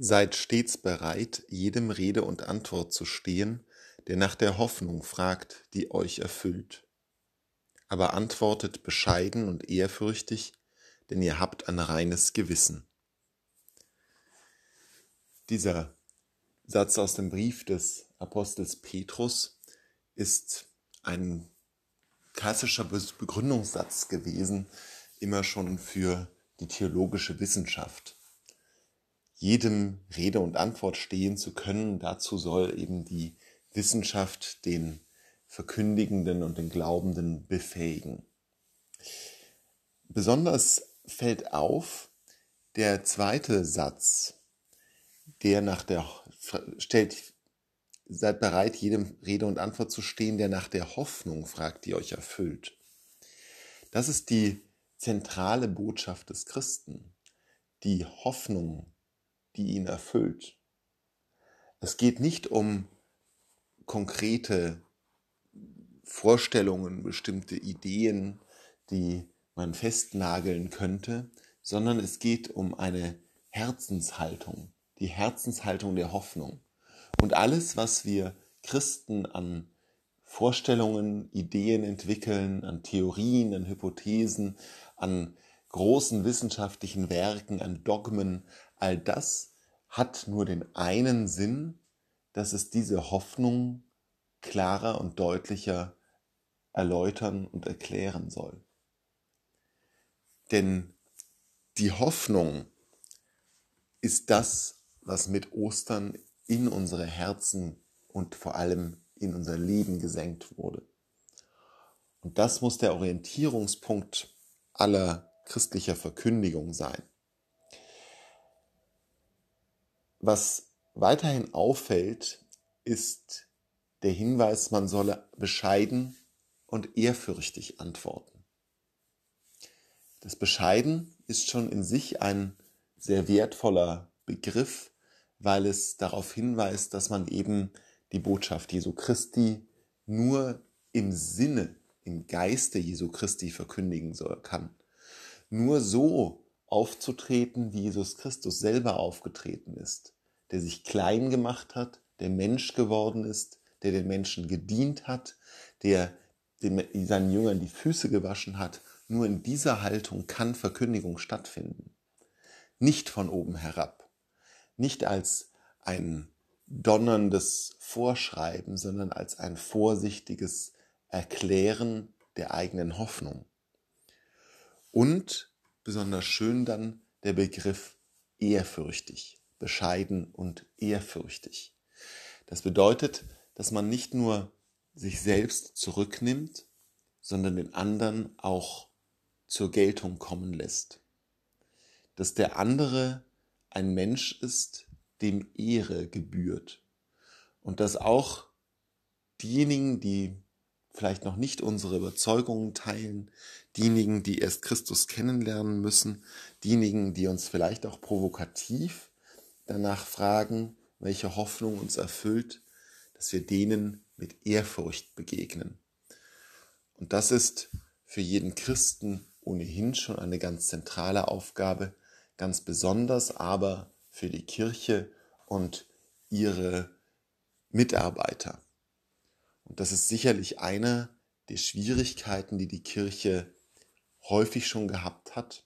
Seid stets bereit, jedem Rede und Antwort zu stehen, der nach der Hoffnung fragt, die euch erfüllt. Aber antwortet bescheiden und ehrfürchtig, denn ihr habt ein reines Gewissen. Dieser Satz aus dem Brief des Apostels Petrus ist ein klassischer Begründungssatz gewesen, immer schon für die theologische Wissenschaft jedem Rede und Antwort stehen zu können. Dazu soll eben die Wissenschaft den Verkündigenden und den Glaubenden befähigen. Besonders fällt auf der zweite Satz, der nach der stellt seid bereit, jedem Rede und Antwort zu stehen, der nach der Hoffnung fragt, die euch erfüllt. Das ist die zentrale Botschaft des Christen, die Hoffnung die ihn erfüllt. Es geht nicht um konkrete Vorstellungen, bestimmte Ideen, die man festnageln könnte, sondern es geht um eine Herzenshaltung, die Herzenshaltung der Hoffnung. Und alles, was wir Christen an Vorstellungen, Ideen entwickeln, an Theorien, an Hypothesen, an großen wissenschaftlichen Werken, an Dogmen, all das hat nur den einen Sinn, dass es diese Hoffnung klarer und deutlicher erläutern und erklären soll. Denn die Hoffnung ist das, was mit Ostern in unsere Herzen und vor allem in unser Leben gesenkt wurde. Und das muss der Orientierungspunkt aller christlicher Verkündigung sein. Was weiterhin auffällt, ist der Hinweis, man solle bescheiden und ehrfürchtig antworten. Das Bescheiden ist schon in sich ein sehr wertvoller Begriff, weil es darauf hinweist, dass man eben die Botschaft Jesu Christi nur im Sinne, im Geiste Jesu Christi verkündigen soll, kann. Nur so aufzutreten, wie Jesus Christus selber aufgetreten ist, der sich klein gemacht hat, der Mensch geworden ist, der den Menschen gedient hat, der seinen Jüngern die Füße gewaschen hat. Nur in dieser Haltung kann Verkündigung stattfinden. Nicht von oben herab, nicht als ein donnerndes Vorschreiben, sondern als ein vorsichtiges Erklären der eigenen Hoffnung. Und besonders schön dann der Begriff ehrfürchtig, bescheiden und ehrfürchtig. Das bedeutet, dass man nicht nur sich selbst zurücknimmt, sondern den anderen auch zur Geltung kommen lässt. Dass der andere ein Mensch ist, dem Ehre gebührt. Und dass auch diejenigen, die vielleicht noch nicht unsere Überzeugungen teilen, diejenigen, die erst Christus kennenlernen müssen, diejenigen, die uns vielleicht auch provokativ danach fragen, welche Hoffnung uns erfüllt, dass wir denen mit Ehrfurcht begegnen. Und das ist für jeden Christen ohnehin schon eine ganz zentrale Aufgabe, ganz besonders aber für die Kirche und ihre Mitarbeiter. Und das ist sicherlich eine der Schwierigkeiten, die die Kirche häufig schon gehabt hat,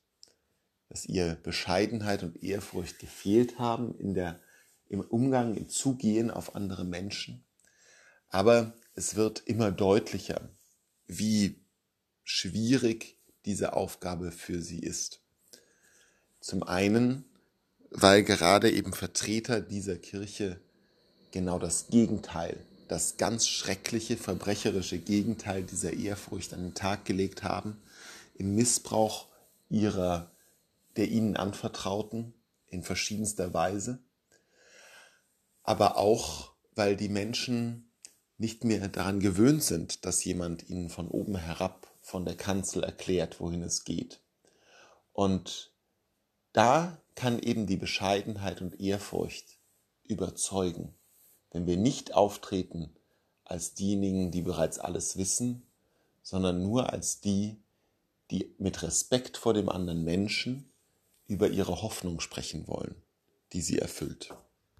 dass ihr Bescheidenheit und Ehrfurcht gefehlt haben in der, im Umgang, im Zugehen auf andere Menschen. Aber es wird immer deutlicher, wie schwierig diese Aufgabe für sie ist. Zum einen, weil gerade eben Vertreter dieser Kirche genau das Gegenteil das ganz schreckliche, verbrecherische Gegenteil dieser Ehrfurcht an den Tag gelegt haben, im Missbrauch ihrer, der ihnen anvertrauten, in verschiedenster Weise, aber auch, weil die Menschen nicht mehr daran gewöhnt sind, dass jemand ihnen von oben herab von der Kanzel erklärt, wohin es geht. Und da kann eben die Bescheidenheit und Ehrfurcht überzeugen wenn wir nicht auftreten als diejenigen, die bereits alles wissen, sondern nur als die, die mit Respekt vor dem anderen Menschen über ihre Hoffnung sprechen wollen, die sie erfüllt.